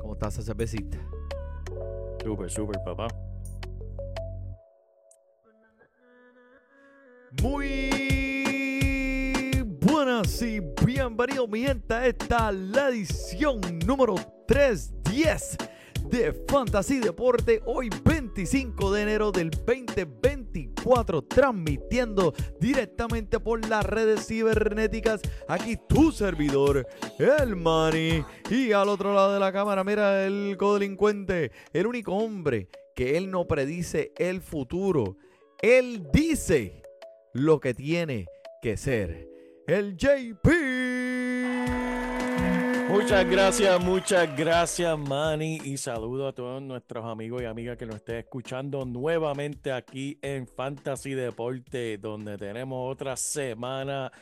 ¿Cómo está esa cervecita? Súper, súper, papá. Muy buenas y bienvenidos mi gente a esta la edición número 310 de Fantasy Deporte hoy 25 de enero del 2024 transmitiendo directamente por las redes cibernéticas. Aquí tu servidor el Mani y al otro lado de la cámara mira el codelincuente el único hombre que él no predice el futuro. Él dice lo que tiene que ser. El JP Muchas gracias, muchas gracias, Manny. Y saludo a todos nuestros amigos y amigas que nos estén escuchando nuevamente aquí en Fantasy Deporte, donde tenemos otra semana,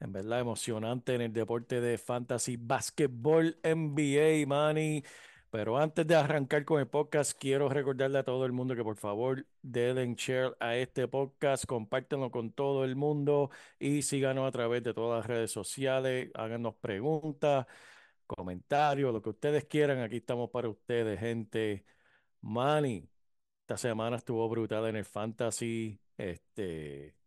en verdad, emocionante en el deporte de Fantasy Basketball NBA, Manny. Pero antes de arrancar con el podcast, quiero recordarle a todo el mundo que por favor den share a este podcast, compártenlo con todo el mundo y síganos a través de todas las redes sociales, háganos preguntas, comentarios, lo que ustedes quieran. Aquí estamos para ustedes, gente. Manny, esta semana estuvo brutal en el fantasy. Este,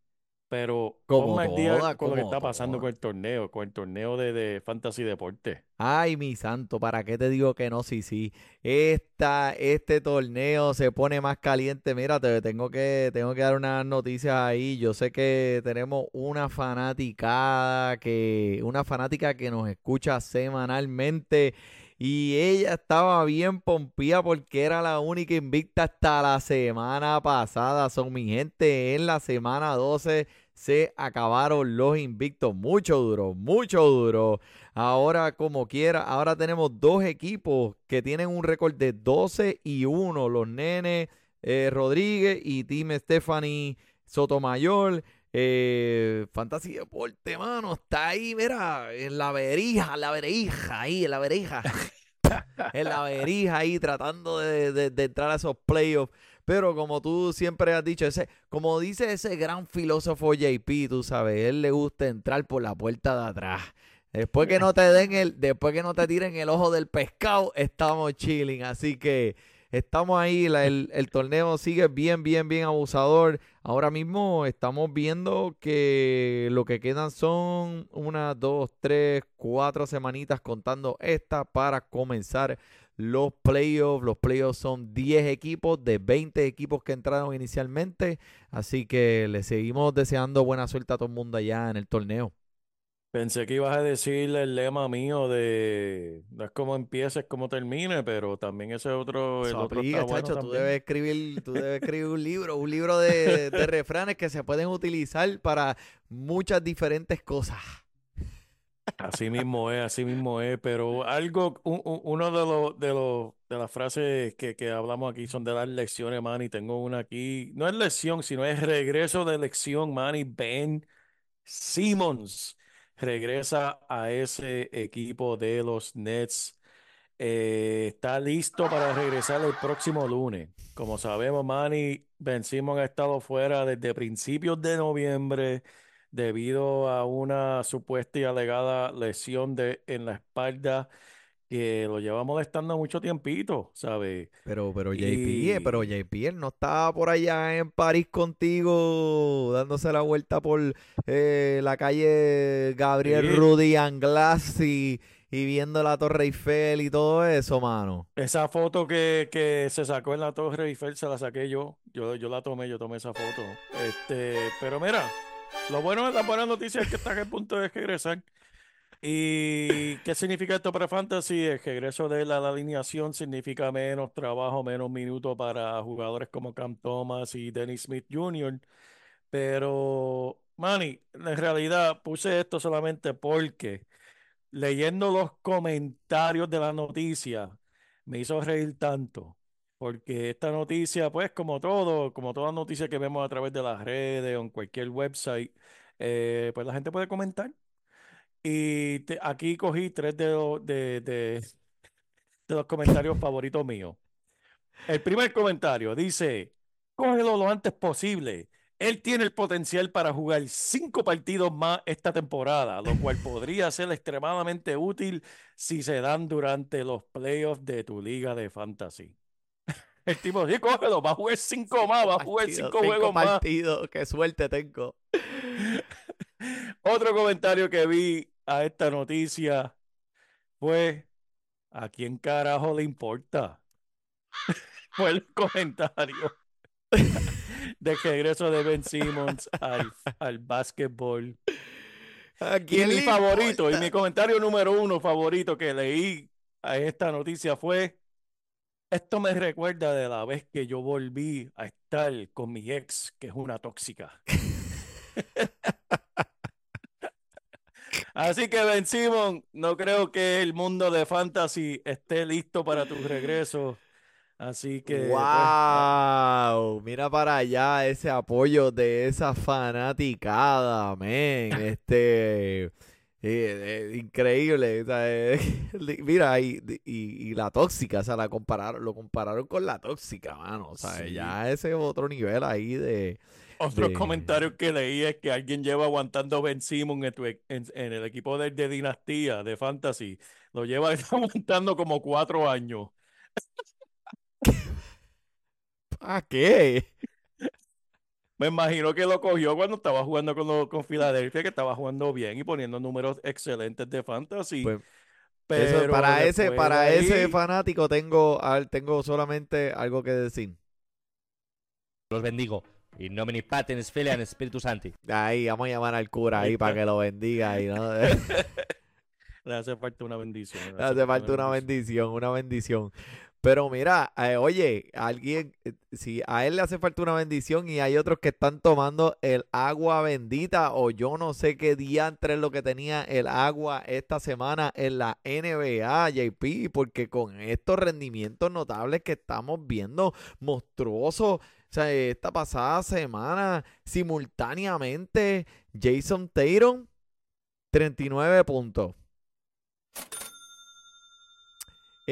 pero Como al día toda, con lo que está pasando toda. con el torneo, con el torneo de, de fantasy deporte. Ay, mi santo, ¿para qué te digo que no? Sí, sí. Esta, este torneo se pone más caliente. Mira, te tengo que, tengo que dar unas noticias ahí. Yo sé que tenemos una fanaticada que, una fanática que nos escucha semanalmente. Y ella estaba bien pompía porque era la única invicta hasta la semana pasada. Son mi gente en la semana 12 se acabaron los invictos. Mucho duro, mucho duro. Ahora, como quiera, ahora tenemos dos equipos que tienen un récord de 12 y 1. Los nenes eh, Rodríguez y Team Stephanie Sotomayor. Eh, Fantasy Deporte, mano, está ahí, mira, en la verija, en la verija, ahí, en la verija. en la verija ahí, tratando de, de- de entrar a esos playoffs. Pero como tú siempre has dicho, ese, como dice ese gran filósofo JP, tú sabes, él le gusta entrar por la puerta de atrás. Después que no te den el, después que no te tiren el ojo del pescado, estamos chilling. Así que estamos ahí, el, el torneo sigue bien, bien, bien abusador. Ahora mismo estamos viendo que lo que quedan son unas, dos, tres, cuatro semanitas contando esta para comenzar los playoffs. Los playoffs son 10 equipos de 20 equipos que entraron inicialmente. Así que le seguimos deseando buena suerte a todo el mundo allá en el torneo. Pensé que ibas a decir el lema mío de no es como empieza, es como termine, pero también ese otro, el otro aplica, está bueno chacho. Tú debes escribir, tú debes escribir un libro, un libro de, de refranes que se pueden utilizar para muchas diferentes cosas. Así mismo es, así mismo es, pero algo, un- un- uno de los de los de las frases que, que hablamos aquí son de las lecciones, man, y tengo una aquí, no es lección, sino es regreso de lección, man, y Ben Simmons regresa a ese equipo de los Nets. Eh, está listo para regresar el próximo lunes. Como sabemos, Manny Ben Simmons ha estado fuera desde principios de noviembre debido a una supuesta y alegada lesión de, en la espalda que lo lleva molestando mucho tiempito, ¿sabes? Pero, pero JP, eh, pero JP, él no estaba por allá en París contigo, dándose la vuelta por eh, la calle Gabriel sí, Rudy Anglas y, y viendo la Torre Eiffel y todo eso, mano. esa foto que, que se sacó en la Torre Eiffel se la saqué yo. Yo, yo la tomé, yo tomé esa foto. Este, pero mira, lo bueno es la buena noticia es que estás a punto de regresar. ¿Y qué significa esto para Fantasy? El regreso de la, la alineación significa menos trabajo, menos minutos para jugadores como Cam Thomas y Dennis Smith Jr. Pero, Manny, en realidad puse esto solamente porque leyendo los comentarios de la noticia me hizo reír tanto. Porque esta noticia, pues como todo, como toda noticia que vemos a través de las redes o en cualquier website, eh, pues la gente puede comentar. Y aquí cogí tres de, de- de los comentarios favoritos míos. El primer comentario dice, cógelo lo antes posible. Él tiene el potencial para jugar cinco partidos más esta temporada, lo cual podría ser extremadamente útil si se dan durante los playoffs de tu liga de fantasy. El tipo, sí, cógelo, va a jugar cinco más, va a jugar cinco, juegos más. Qué suerte tengo. Otro comentario que vi a esta noticia fue, ¿a quién carajo le importa? fue el comentario de regreso de Ben Simmons al, al básquetbol. Y mi favorito, y mi comentario número uno favorito que leí a esta noticia fue, esto me recuerda de la vez que yo volví a estar con mi ex, que es una tóxica. Así que Ben Simon, no creo que el mundo de fantasy esté listo para tu regreso. Así que. ¡Wow! Pues, Mira para allá ese apoyo de esa fanaticada, men. Este. Eh, eh, increíble. mira, y, y, la tóxica, o sea, la compararon, lo compararon con la tóxica, mano. O sea, ya ese otro nivel ahí de. Otros comentarios que leí es que alguien lleva aguantando Ben Simon en, en, el equipo de, de, Dinastía, de Fantasy. Lo lleva aguantando como cuatro años. ¿A qué? Me imagino que lo cogió cuando estaba jugando con, con Filadelfia, que estaba jugando bien y poniendo números excelentes de fantasy. Pues, pero para ese, para ese fanático tengo, tengo solamente algo que decir. Los bendigo. Y nomini patens filian espíritu santi. Ahí, vamos a llamar al cura ahí para que lo bendiga. Ahí, ¿no? Le hace falta una bendición. Le hace, falta una bendición, una bendición. Pero mira, eh, oye, alguien, eh, si a él le hace falta una bendición y hay otros que están tomando el agua bendita o yo no sé qué día entre lo que tenía el agua esta semana en la NBA, JP, porque con estos rendimientos notables que estamos viendo, monstruosos, o sea, esta pasada semana, simultáneamente, Jason Tatum, 39 puntos.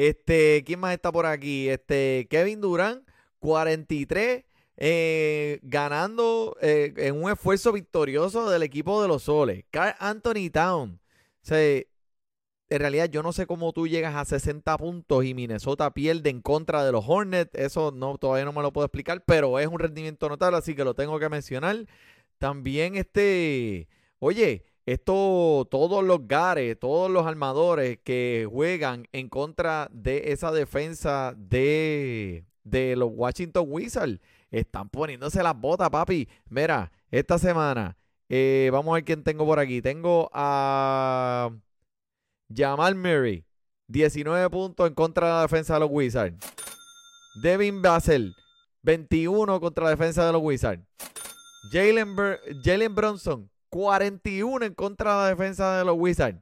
Este, ¿quién más está por aquí? Este, Kevin Durant, 43, eh, ganando eh, en un esfuerzo victorioso del equipo de los Soles. Carl Anthony Town. O en realidad yo no sé cómo tú llegas a 60 puntos y Minnesota pierde en contra de los Hornets. Eso no, todavía no me lo puedo explicar, pero es un rendimiento notable, así que lo tengo que mencionar. También este, oye, esto, todos los gares, todos los armadores que juegan en contra de esa defensa de, de los Washington Wizards están poniéndose las botas, papi. Mira, esta semana, eh, vamos a ver quién tengo por aquí. Tengo a Jamal Murray, 19 puntos en contra de la defensa de los Wizards. Devin Basel, 21 contra la defensa de los Wizards. Jalen Bronson, 41 en contra de la defensa de los Wizards.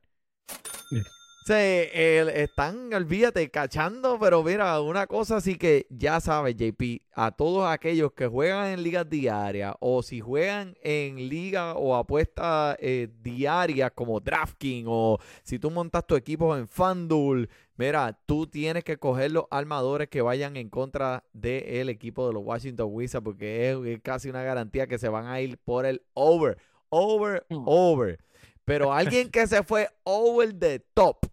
Se, están, olvídate, cachando, pero mira, una cosa así que ya sabes, JP, a todos aquellos que juegan en ligas diarias o si juegan en ligas o apuestas eh, diarias como DraftKings o si tú montas tu equipo en FanDuel, mira, tú tienes que coger los armadores que vayan en contra del equipo de los Washington Wizards porque es casi una garantía que se van a ir por el over over, mm. over. Pero alguien que se fue over the top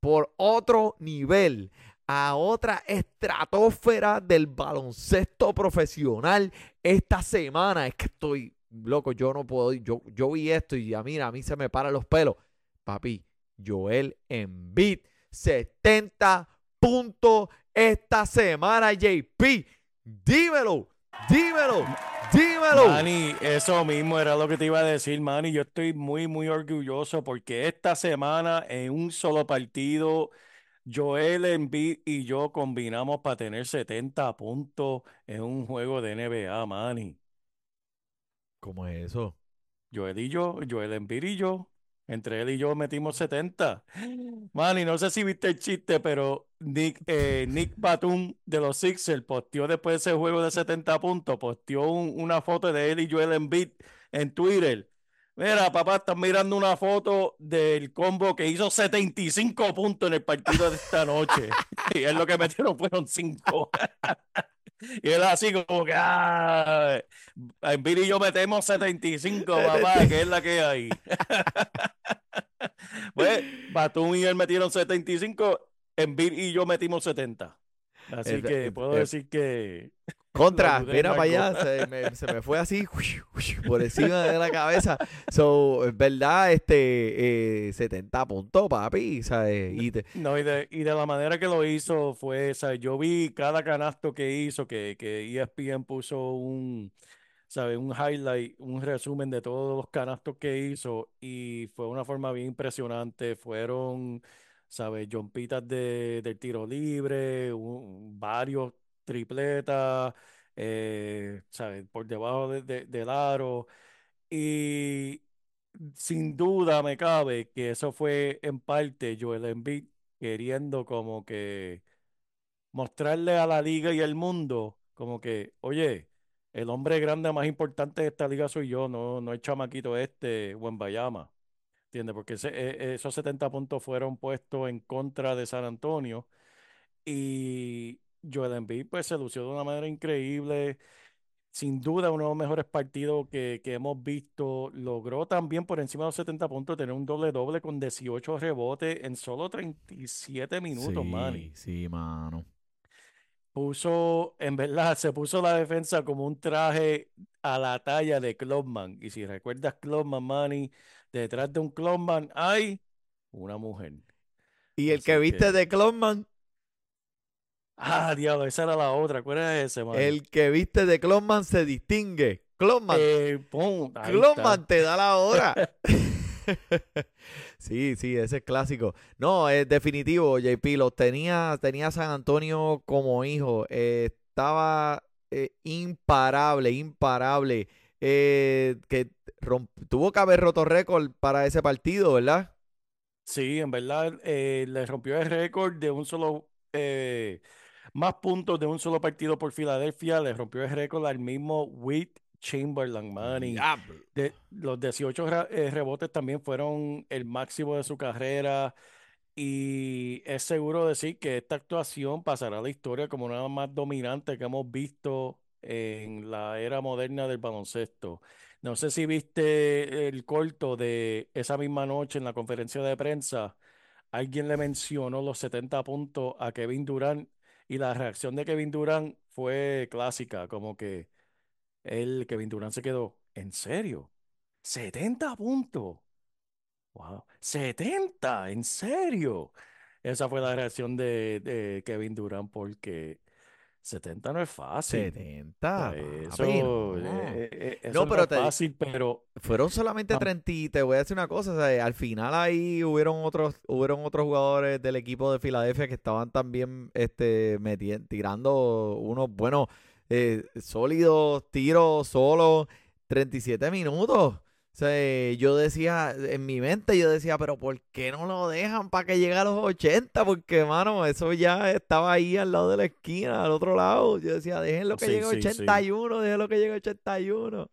por otro nivel, a otra estratosfera del baloncesto profesional esta semana. Es que estoy loco, yo no puedo, yo, yo vi esto y a mí, a mí se me paran los pelos. Papi, Joel Embiid, 70 puntos esta semana, JP. Dímelo, dímelo. Dímelo. Manny, eso mismo era lo que te iba a decir, Manny. Yo estoy muy, muy orgulloso porque esta semana en un solo partido, Joel Embiid y yo combinamos para tener 70 puntos en un juego de NBA, Manny. ¿Cómo es eso? Joel y yo, Joel Embiid y yo. Entre él y yo metimos 70. Manny, no sé si viste el chiste, pero Nick, eh, Nick Batum de los Sixers posteó después de ese juego de 70 puntos, posteó una foto de él y Joel Embiid en Twitter. Mira, papá, están mirando una foto del combo que hizo 75 puntos en el partido de esta noche. y es lo que metieron fueron 5. Y él así como que, ah, Embiid y yo metemos 75, papá, que es la que hay. pues, Batum y él metieron 75, Embiid y yo metimos 70. Así Es- que puedo eh, decir que Contra, mira para allá, se me, se me fue así por encima de la cabeza. So, es verdad, este, eh, 70 puntos, papi, ¿sabes? Y te- No, y de, y de la manera que lo hizo fue, sea, yo vi cada canasto que hizo, que, que ESPN puso un, ¿sabe? Un highlight, un resumen de todos los canastos que hizo y fue una forma bien impresionante. Fueron, ¿sabes? Jompitas de, del tiro libre, un- varios tripletas, eh, ¿sabes? Por debajo de- de- del aro. Y sin duda me cabe que eso fue en parte Joel Embiid queriendo como que mostrarle a la liga y al mundo como que, oye, el hombre grande más importante de esta liga soy yo, no, no el chamaquito este, Wembayama. ¿Entiendes? Porque ese- e- esos 70 puntos fueron puestos en contra de San Antonio y Joel Embiid pues se lució de una manera increíble. Sin duda, uno de los mejores partidos que, que hemos visto. Logró también por encima de los 70 puntos tener un doble-doble con 18 rebotes en solo 37 minutos, Manny. Sí, sí, mano. Puso, en verdad, se puso la defensa como un traje a la talla de Clubman. Y si recuerdas Clubman, Manny, detrás de un Clubman hay una mujer. Y el Así que viste que- de Clonman, Ah, diablo, esa era la otra. ¿Cuál era ese, el que viste de Clonman se distingue. Clonman, Eh, Clonman te da la hora. Sí, sí, ese es clásico. No, es definitivo, JP. Los tenía, tenía San Antonio como hijo. eh, estaba eh, imparable, imparable. Eh, que tuvo que haber roto récord para ese partido, ¿verdad? Sí, en verdad eh, le rompió el récord de un solo, eh, más puntos de un solo partido por Filadelfia, le rompió el récord al mismo Wilt Chamberlain, man, y Diablo. de, los 18 ra- eh, rebotes también fueron el máximo de su carrera y es seguro decir que esta actuación pasará a la historia como una más dominante que hemos visto en la era moderna del baloncesto. No sé si viste el corto de esa misma noche en la conferencia de prensa. Alguien le mencionó los 70 puntos a Kevin Durant y la reacción de Kevin Durant fue clásica, como que él, Kevin Durant se quedó, ¿en serio? ¿70 puntos? Wow, 70, ¿en serio? Esa fue la reacción de, de Kevin Durant porque 70 no es fácil. 70. Eso, papi, no. eh, eh, No, eso no pero es te- fácil, pero Fueron solamente Ah. 30 y te voy a decir una cosa, o sea, al final ahí hubieron otros, hubieron otros jugadores del equipo de Filadelfia que estaban también este, metien- tirando unos buenos, eh, sólidos tiros solos, 37 minutos. O sea, yo decía, en mi mente yo decía, pero ¿por qué no lo dejan para que llegue a los 80? Porque, mano, eso ya estaba ahí al lado de la esquina, al otro lado. Yo decía, déjenlo que Sí, llegue a sí, sí. 81, déjenlo que llegue a 81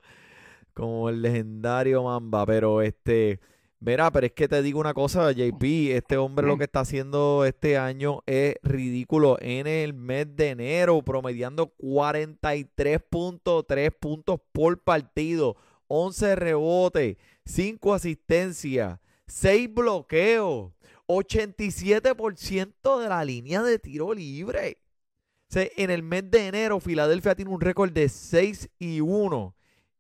como el legendario Mamba, pero este, mira, pero es que te digo una cosa, JP, este hombre lo que está haciendo este año es ridículo en el mes de enero, promediando 43.3 puntos por partido, 11 rebotes, 5 asistencias, 6 bloqueos, 87% de la línea de tiro libre. O en el mes de enero, Filadelfia tiene un récord de 6 y 1.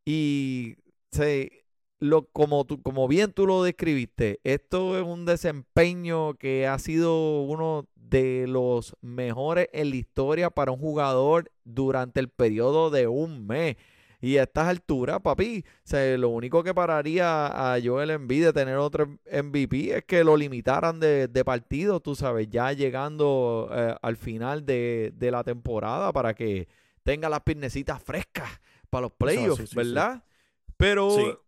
Y se, lo, como, tú, como bien tú lo describiste, esto es un desempeño que ha sido uno de los mejores en la historia para un jugador durante el periodo de un mes. Y a estas alturas, papi, o sea, lo único que pararía a Joel Embiid de tener otro MVP es que lo limitaran de, de partido, tú sabes, ya llegando eh, al final de, de la temporada para que tenga las piernecitas frescas para los playoffs, sí, sí, sí. ¿verdad? Pero.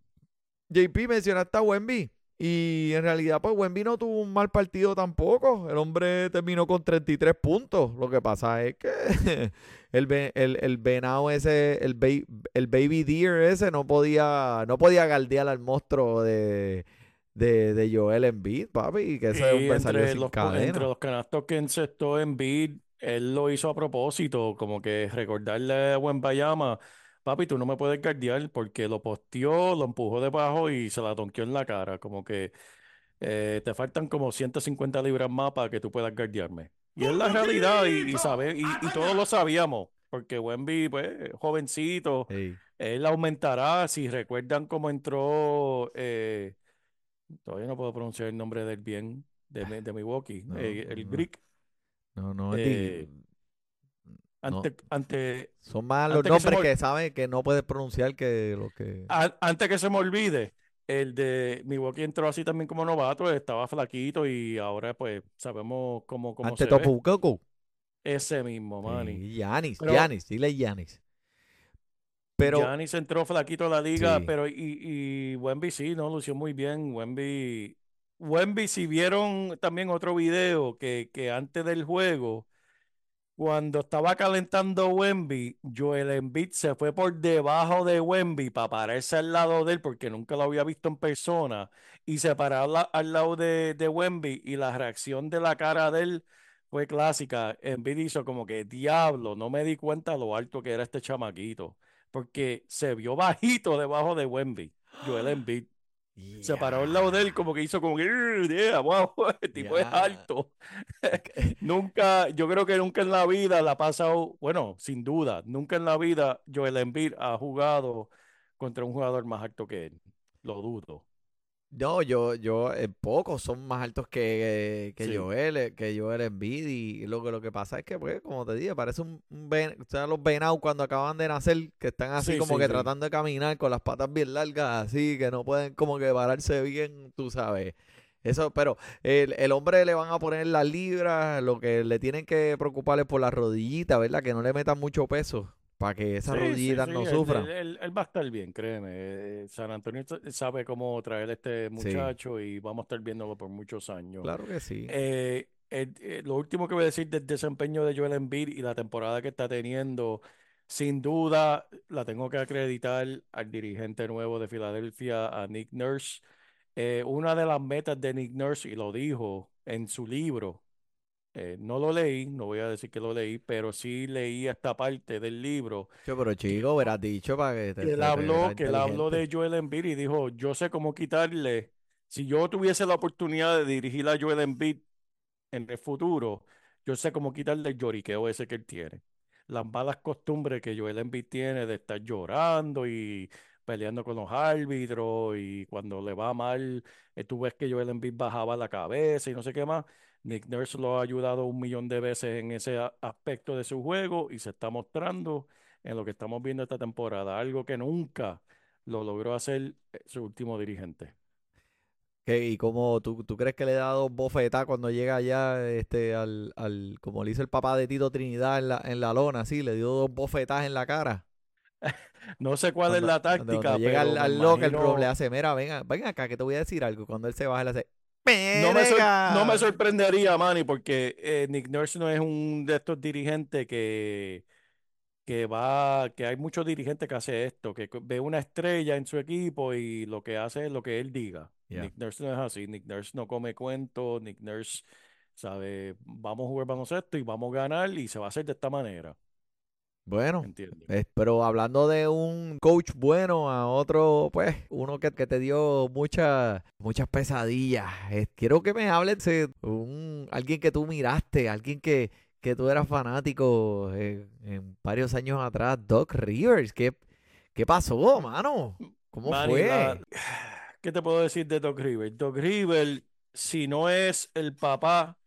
JP mencionaste a Wemby y en realidad pues Wemby no tuvo un mal partido tampoco. El hombre terminó con 33 puntos. Lo que pasa es que el, el, el venado ese, el, ba- el baby deer ese no podía, no podía galdear al monstruo de, de, de Joel Embiid, papi, que ese hombre salió entre sin los, cadena. entre los canastos que encestó en bid él lo hizo a propósito, como que recordarle a Wembayama, papi, tú no me puedes guardiar porque lo posteó, lo empujó debajo y se la donkeó en la cara. Como que eh, te faltan como 150 libras más para que tú puedas guardiarme. Y es la realidad y, y, sabe- y, y todos lo sabíamos, porque Wemby, pues, jovencito, Ey. él aumentará. Si recuerdan cómo entró, eh, todavía no puedo pronunciar el nombre del bien de, Mi- de Milwaukee, No, eh, el no. Greek. No, no, Eh, di- Ante, ante, son más los que nombres me- que saben que no puedes pronunciar que lo que... a- antes que se me olvide, el de Milwaukee entró así también como novato, estaba flaquito y ahora pues sabemos cómo, cómo Ante se ve. Topu Koko. Ese mismo, Manny. Giannis, Pero- Giannis, dile Giannis. Pero, Giannis entró flaquito a la liga, Sí. pero y, y Wemby sí, no, lució muy bien. Wemby, Wemby, si vieron también otro video que, que antes del juego, cuando estaba calentando Wemby, Joel Embiid se fue por debajo de Wemby para pararse al lado de él porque nunca lo había visto en persona y se paró al, la- al lado de, de Wemby y la reacción de la cara de él fue clásica. Embiid hizo como que, diablo, no me di cuenta lo alto que era este chamaquito porque se vio bajito debajo de Wemby, Joel Embiid. Se paró al lado de él como que hizo como que, "Ugh, yeah, wow, el tipo es alto. Nunca, yo creo que nunca en la vida la ha pasado, bueno, sin duda, nunca en la vida Joel Embiid ha jugado contra un jugador más alto que él. Lo dudo. No, yo, yo, eh, pocos son más altos que, que Sí. Joel, eh, que Joel Embiid y lo que, lo que pasa es que, pues, como te dije, parece un, un ven- o sea, los venados cuando acaban de nacer, que están así Sí, como sí, que tratando de caminar con las patas bien largas, así, que no pueden como que pararse bien, tú sabes. Eso, pero el, el hombre le van a poner las libras, lo que le tienen que preocupar es por las rodillitas, ¿verdad? Que no le metan mucho peso para que esas Sí, sí, rodillitas sí, no sufran. Él, él- él va a estar bien, créeme. Eh, San Antonio sa- sabe cómo traer a este muchacho y vamos a estar viéndolo por muchos años. Claro que sí. Eh, eh, lo último que voy a decir del desempeño de Joel Embiid y la temporada que está teniendo, sin duda la tengo que acreditar al dirigente nuevo de Filadelfia, a Nick Nurse. Eh, una de las metas de Nick Nurse, y lo dijo en su libro, eh, no lo leí, no voy a decir que lo leí, pero sí leí esta parte del libro Che, pero chico, verás dicho para que te, que él habló, que él habló de Joel Embiid y dijo, yo sé cómo quitarle, si yo tuviese la oportunidad de dirigir a Joel Embiid en el futuro, yo sé cómo quitarle el lloriqueo ese que él tiene. Las malas costumbres que Joel Embiid tiene de estar llorando y peleando con los árbitros y cuando le va mal, eh, tú ves que Joel Embiid bajaba la cabeza y no sé qué más. Nick Nurse lo ha ayudado un millón de veces en ese aspecto de su juego y se está mostrando en lo que estamos viendo esta temporada, algo que nunca lo logró hacer eh, su último dirigente. ¿Qué- ¿Y cómo tú, tú crees que le da dos bofetadas cuando llega allá este, al, al, como le hizo el papá de Tito Trinidad en la, en la lona, así, le dio dos bofetadas en la cara? No sé cuál es la táctica, cuando llega pero al, al locker imagino- le hace, mira, venga, ven acá que te voy a decir algo. Cuando él se baja le hace, No me, sorprendería, Manny, porque eh, Nick Nurse no es un de estos dirigentes que, que va, que hay muchos dirigentes que hace esto, que ve una estrella en su equipo y lo que hace es lo que él diga. Nick Nurse no es así, Nick Nurse no come cuentos, Nick Nurse sabe, vamos a jugar baloncesto y vamos a ganar y se va a hacer de esta manera, Bueno. Eh, pero hablando de un coach bueno a otro, pues, uno que, que te dio muchas muchas pesadillas. Eh, quiero que me hables de un, alguien que tú miraste, alguien que, que tú eras fanático eh, en varios años atrás, Doc Rivers. ¿Qué, qué pasó, mano? ¿Cómo fue? la- ¿qué te puedo decir de Doc Rivers? Doc Rivers, si no es el papá,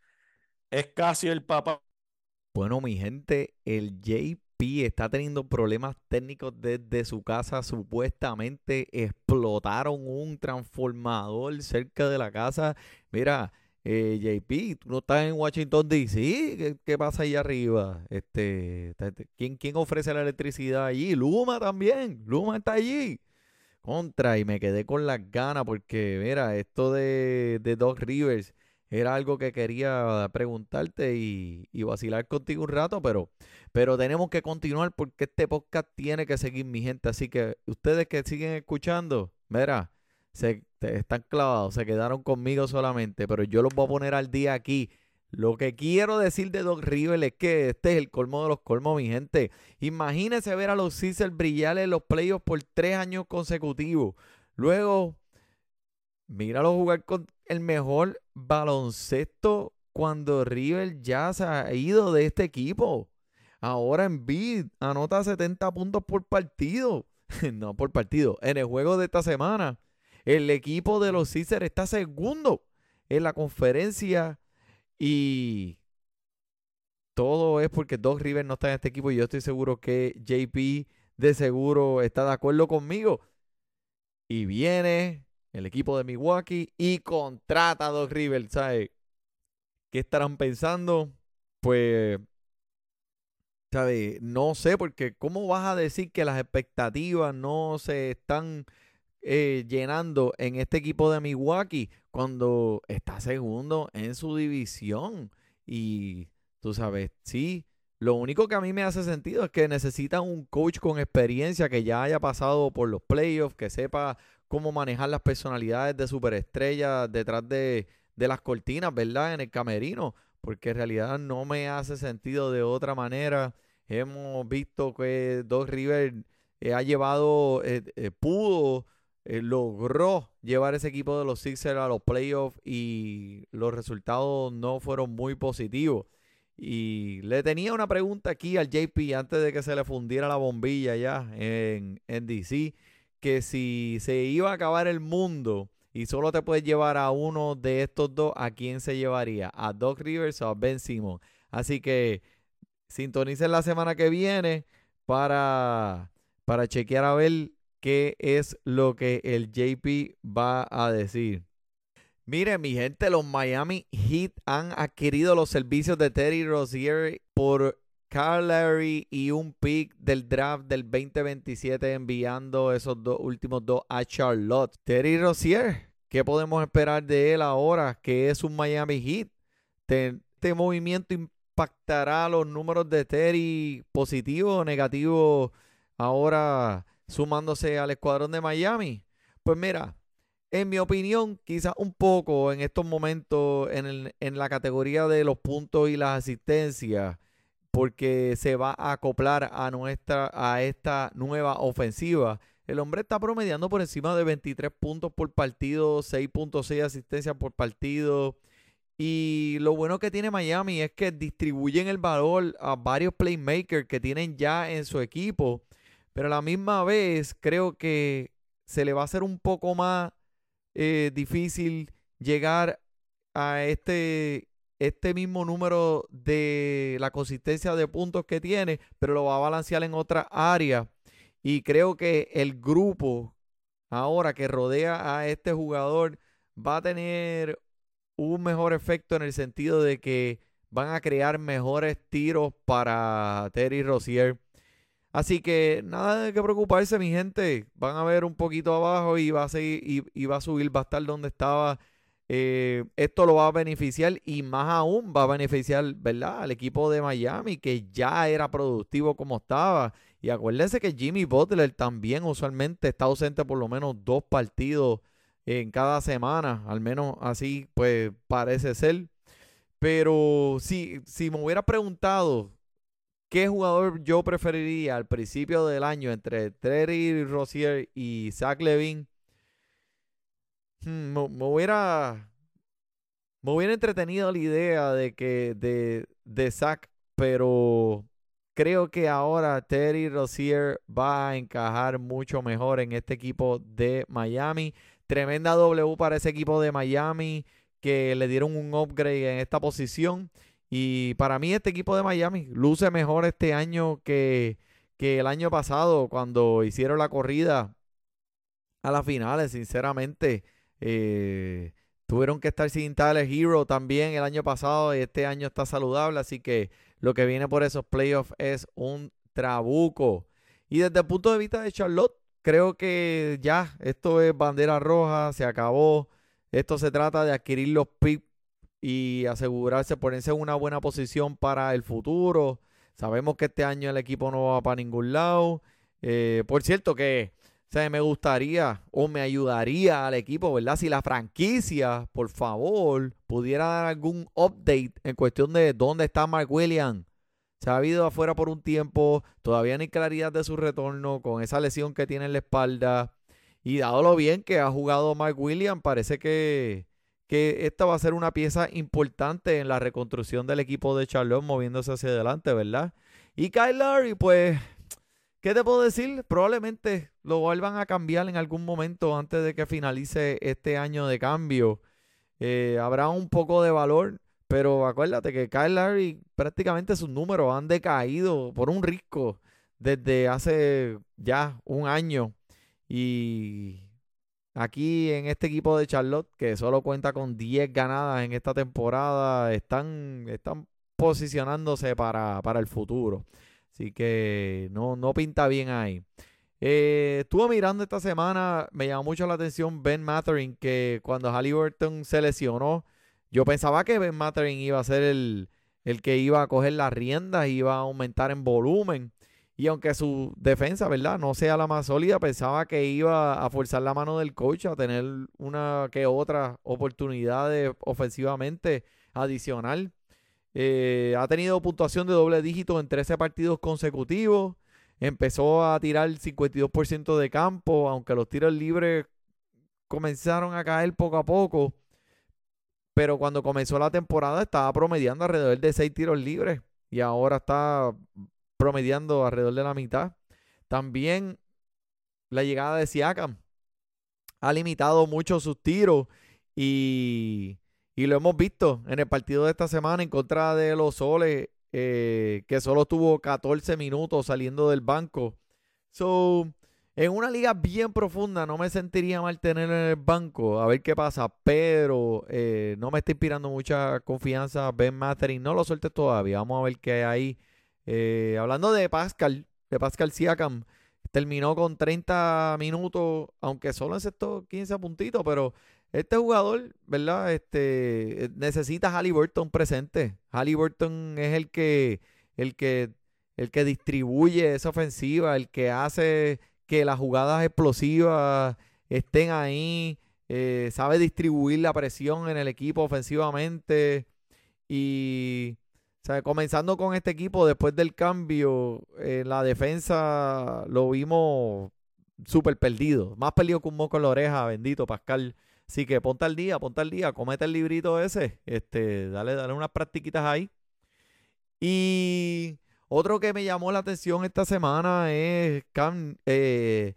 es casi el papá. Bueno, mi gente, el JP está teniendo problemas técnicos desde su casa. Supuestamente explotaron un transformador cerca de la casa. Mira, eh, JP, tú no estás en Washington DC. ¿Qué, pasa ahí arriba? Este, ¿quién, quién ofrece la electricidad allí? Luma también. Luma está allí. Contra, y me quedé con las ganas porque, mira, esto de, de Doc Rivers era algo que quería preguntarte y, vacilar contigo un rato, pero, pero tenemos que continuar porque este podcast tiene que seguir, mi gente. Así que ustedes que siguen escuchando, mira, se están clavados, se quedaron conmigo solamente, pero yo los voy a poner al día aquí. Lo que quiero decir de Doc River es que este es el colmo de los colmos, mi gente. Imagínense ver a los Sixers brillar en los playoffs por tres años consecutivos. Luego, míralo jugar con el mejor baloncesto cuando River ya se ha ido de este equipo. Ahora en Bid anota 70 puntos por partido. no por partido. En el juego de esta semana, el equipo de los Sixers está segundo en la conferencia y todo es porque Doc River no está en este equipo y yo estoy seguro que JP de seguro está de acuerdo conmigo. Y viene el equipo de Milwaukee y contrata a Doc River, ¿sabes? ¿Qué estarán pensando? Pues, ¿sabes? No sé, porque ¿cómo vas a decir que las expectativas no se están eh, llenando en este equipo de Milwaukee cuando está segundo en su división. Y tú sabes, sí, lo único que a mí me hace sentido es que necesitan un coach con experiencia que ya haya pasado por los playoffs, que sepa cómo manejar las personalidades de superestrellas detrás de, de las cortinas, ¿verdad? En el camerino, porque en realidad no me hace sentido de otra manera. Hemos visto que Doc River eh, ha llevado, eh, pudo eh, logró llevar ese equipo de los Sixers a los playoffs y los resultados no fueron muy positivos. Y le tenía una pregunta aquí al JP antes de que se le fundiera la bombilla ya en, en DC, que si se iba a acabar el mundo y solo te puedes llevar a uno de estos dos, ¿a quién se llevaría? ¿A Doc Rivers o a Ben Simon? Así que sintonicen la semana que viene para, para chequear a ver qué es lo que el JP va a decir. Mire, mi gente, los Miami Heat han adquirido los servicios de Terry Rozier por Carl Larry y un pick del draft del 2027 enviando esos dos últimos dos a Charlotte. Terry Rozier, ¿qué podemos esperar de él ahora que es un Miami Heat? Este movimiento impactará los números de Terry positivos o negativos ahora sumándose al escuadrón de Miami? Pues mira, en mi opinión, quizás un poco en estos momentos en, en, la categoría de los puntos y las asistencias, porque se va a acoplar a nuestra a esta nueva ofensiva. El hombre está promediando por encima de 23 puntos por partido, 6.6 asistencias por partido. Y lo bueno que tiene Miami es que distribuyen el valor a varios playmakers que tienen ya en su equipo pero a la misma vez creo que se le va a hacer un poco más eh, difícil llegar a este, este mismo número de la consistencia de puntos que tiene, pero lo va a balancear en otra área. Y creo que el grupo ahora que rodea a este jugador va a tener un mejor efecto en el sentido de que van a crear mejores tiros para Terry Rozier. Así que nada de que preocuparse, mi gente. Van a ver un poquito abajo y va a seguir y, va a subir, va a estar donde estaba. Eh, esto lo va a beneficiar y más aún va a beneficiar, ¿verdad? Al equipo de Miami que ya era productivo como estaba. Y acuérdense que Jimmy Butler también usualmente está ausente por lo menos dos partidos en cada semana. Al menos así, pues parece ser. Pero si, si me hubiera preguntado ¿Qué jugador yo preferiría al principio del año entre Terry Rozier y Zach Levine? Hmm, me, hubiera. Me hubiera entretenido la idea de que. de, de Zach, pero creo que ahora Terry Rozier va a encajar mucho mejor en este equipo de Miami. Tremenda W para ese equipo de Miami que le dieron un upgrade en esta posición. Y para mí este equipo de Miami luce mejor este año que, el año pasado cuando hicieron la corrida a las finales, sinceramente. Eh, tuvieron que estar sin Tyler Hero también el año pasado y este año está saludable, así que lo que viene por esos playoffs es un trabuco. Y desde el punto de vista de Charlotte, creo que ya esto es bandera roja, se acabó. Esto se trata de adquirir los picks y asegurarse, ponerse en una buena posición para el futuro. Sabemos que este año el equipo no va para ningún lado. Eh, por cierto que O sea, me gustaría o me ayudaría al equipo, ¿verdad? Si la franquicia, por favor, pudiera dar algún update en cuestión de dónde está Mark Williams. Se ha habido afuera por un tiempo, todavía no hay claridad de su retorno con esa lesión que tiene en la espalda. Y dado lo bien que ha jugado Mark Williams, parece que, que esta va a ser una pieza importante en la reconstrucción del equipo de Charlotte moviéndose hacia adelante, ¿verdad? Y Kyle Lowry, pues ¿Qué te puedo decir? Probablemente lo vuelvan a cambiar en algún momento antes de que finalice este año de cambio. Eh, habrá un poco de valor, pero acuérdate que Kyle Larry prácticamente sus números han decaído por un risco desde hace ya un año. Y aquí en este equipo de Charlotte, que solo cuenta con 10 ganadas en esta temporada, están, están posicionándose para, para el futuro. Así que no, no pinta bien ahí. Eh, estuve mirando esta semana, me llamó mucho la atención Ben Mathering, que cuando Halliburton se lesionó, yo pensaba que Ben Mathering iba a ser el, el que iba a coger las riendas, iba a aumentar en volumen. Y aunque su defensa, ¿verdad? No sea la más sólida, pensaba que iba a forzar la mano del coach a tener una que otra oportunidad ofensivamente adicional. Eh, ha tenido puntuación de doble dígito en 13 partidos consecutivos. Empezó a tirar el 52% de campo, aunque los tiros libres comenzaron a caer poco a poco. Pero cuando comenzó la temporada estaba promediando alrededor de 6 tiros libres y ahora está promediando alrededor de la mitad. También la llegada de Siakam ha limitado mucho sus tiros y y lo hemos visto en el partido de esta semana en contra de los Soles, eh, que solo tuvo 14 minutos saliendo del banco. So, en una liga bien profunda no me sentiría mal tenerlo en el banco, a ver qué pasa, pero eh, no me está inspirando mucha confianza Ben Mathering. No lo sueltes todavía, vamos a ver qué hay ahí. Eh, hablando de Pascal, de Pascal Siakam, terminó con 30 minutos, aunque solo encestó 15 puntitos, pero este jugador, ¿verdad? Este eh, necesita Halliburton presente. Halliburton es el que, el que, el que distribuye esa ofensiva, el que hace que las jugadas explosivas estén ahí, eh, sabe distribuir la presión en el equipo ofensivamente. Y comenzando con este equipo, después del cambio, en la defensa lo vimos súper perdido. Más perdido que un moco en la oreja, bendito Pascal. Así que ponte al día, ponte al día, comete el librito ese, este, dale, dale unas practiquitas ahí. Y otro que me llamó la atención esta semana es Cam, eh,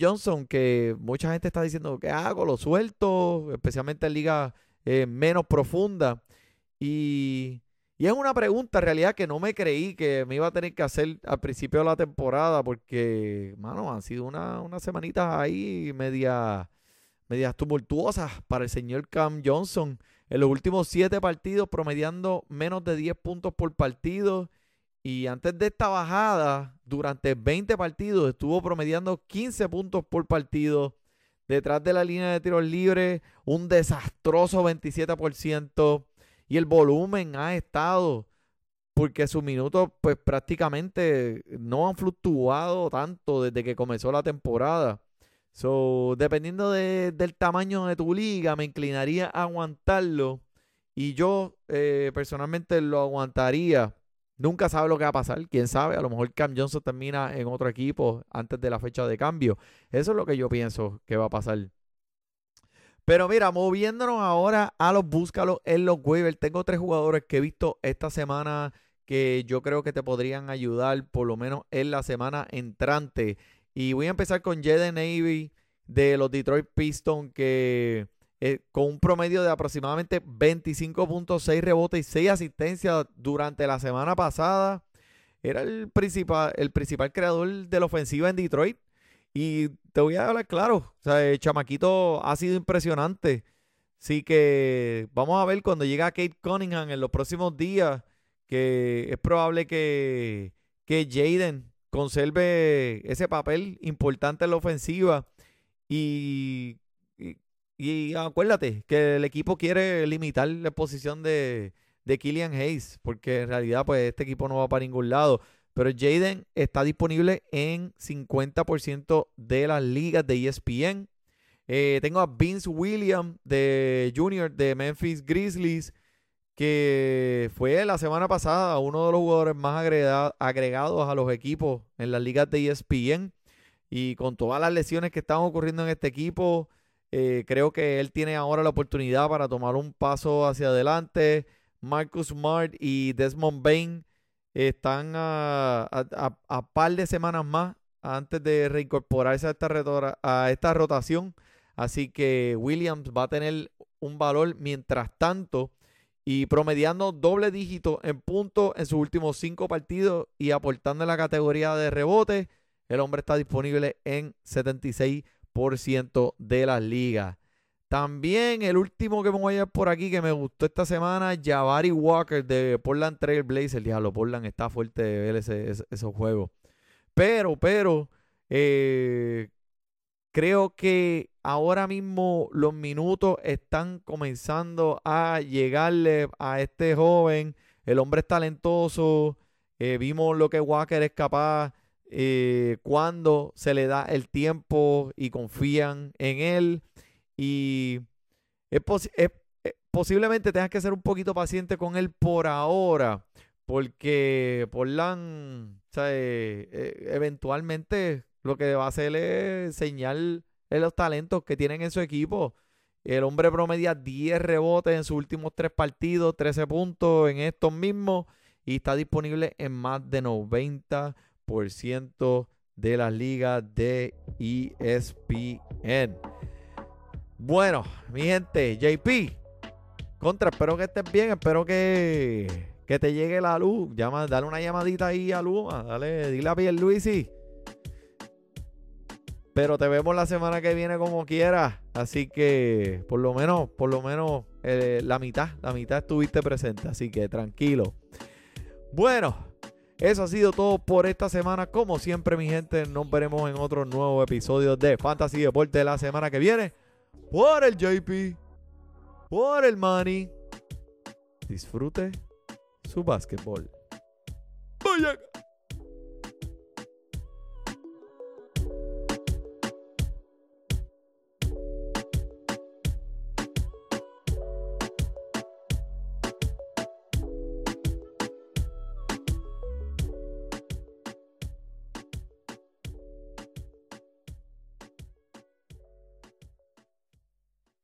Johnson, que mucha gente está diciendo, ¿qué hago? Lo suelto, especialmente en ligas eh, menos profundas. Y, y, es una pregunta en realidad que no me creí que me iba a tener que hacer al principio de la temporada, porque, mano, han sido unas una semanitas ahí media medias tumultuosas para el señor Cam Johnson. En los últimos siete partidos promediando menos de 10 puntos por partido. Y antes de esta bajada, durante 20 partidos estuvo promediando 15 puntos por partido. Detrás de la línea de tiros libres, un desastroso 27%. Y el volumen ha estado, porque sus minutos pues prácticamente no han fluctuado tanto desde que comenzó la temporada. So, dependiendo del tamaño de tu liga, me inclinaría a aguantarlo. Y yo eh, personalmente lo aguantaría. Nunca sabe lo que va a pasar. Quién sabe, a lo mejor Cam Johnson termina en otro equipo antes de la fecha de cambio. Eso es lo que yo pienso que va a pasar. Pero mira, moviéndonos ahora a los búscalos en los waivers. Tengo tres jugadores que he visto esta semana que yo creo que te podrían ayudar, por lo menos en la semana entrante. Y voy a empezar con Jaden Navy de los Detroit Pistons, que eh, con un promedio de aproximadamente 25.6 rebotes y 6 asistencias durante la semana pasada. Era el principal, el principal creador de la ofensiva en Detroit. Y te voy a hablar claro, o sea, el chamaquito ha sido impresionante. Así que vamos a ver cuando llega Kate Cunningham en los próximos días, que es probable que, que Jaden conserve ese papel importante en la ofensiva y, acuérdate que el equipo quiere limitar la posición de, de Killian Hayes, porque en realidad pues este equipo no va para ningún lado. Pero Jaden está disponible en 50% de las ligas de ESPN. Eh, tengo a Vince Williams de Junior de Memphis Grizzlies, que fue la semana pasada uno de los jugadores más agregados a los equipos en las ligas de ESPN. Y con todas las lesiones que están ocurriendo en este equipo, eh, creo que él tiene ahora la oportunidad para tomar un paso hacia adelante. Marcus Smart y Desmond Bain están a, a, par de semanas más antes de reincorporarse a esta, a esta rotación. Así que Williams va a tener un valor mientras tanto y promediando doble dígito en puntos en sus últimos cinco partidos y aportando en la categoría de rebote. El hombre está disponible en 76% de las ligas. También el último que me voy a ir por aquí que me gustó esta semana, Jabari Walker de Portland Trail Blazers. Diablo, Portland está fuerte de ver esos juegos. Pero, pero, eh, creo que ahora mismo los minutos están comenzando a llegarle a este joven. El hombre es talentoso. Eh, vimos lo que Walker es capaz eh, cuando se le da el tiempo y confían en él. Y eh, posiblemente tengas que ser un poquito paciente con él por ahora, porque Portland, o sea, eventualmente lo que va a hacer es enseñar los talentos que tienen en su equipo. El hombre promedia 10 rebotes en sus últimos tres partidos, 13 puntos en estos mismos y está disponible en más de 90% de las ligas de ESPN. Bueno, mi gente, JP, contra, espero que estés bien, espero que, que te llegue la luz. Llama, dale una llamadita ahí a Luma, dale, dile a Luisi. Pero te vemos la semana que viene como quieras. Así que por lo menos, por lo menos eh, la mitad, la mitad estuviste presente. Así que tranquilo. Bueno, eso ha sido todo por esta semana. Como siempre, mi gente, nos veremos en otro nuevo episodio de Fantasy Deporte la semana que viene por el JP, por el Money. Disfrute su básquetbol. ¡Vaya!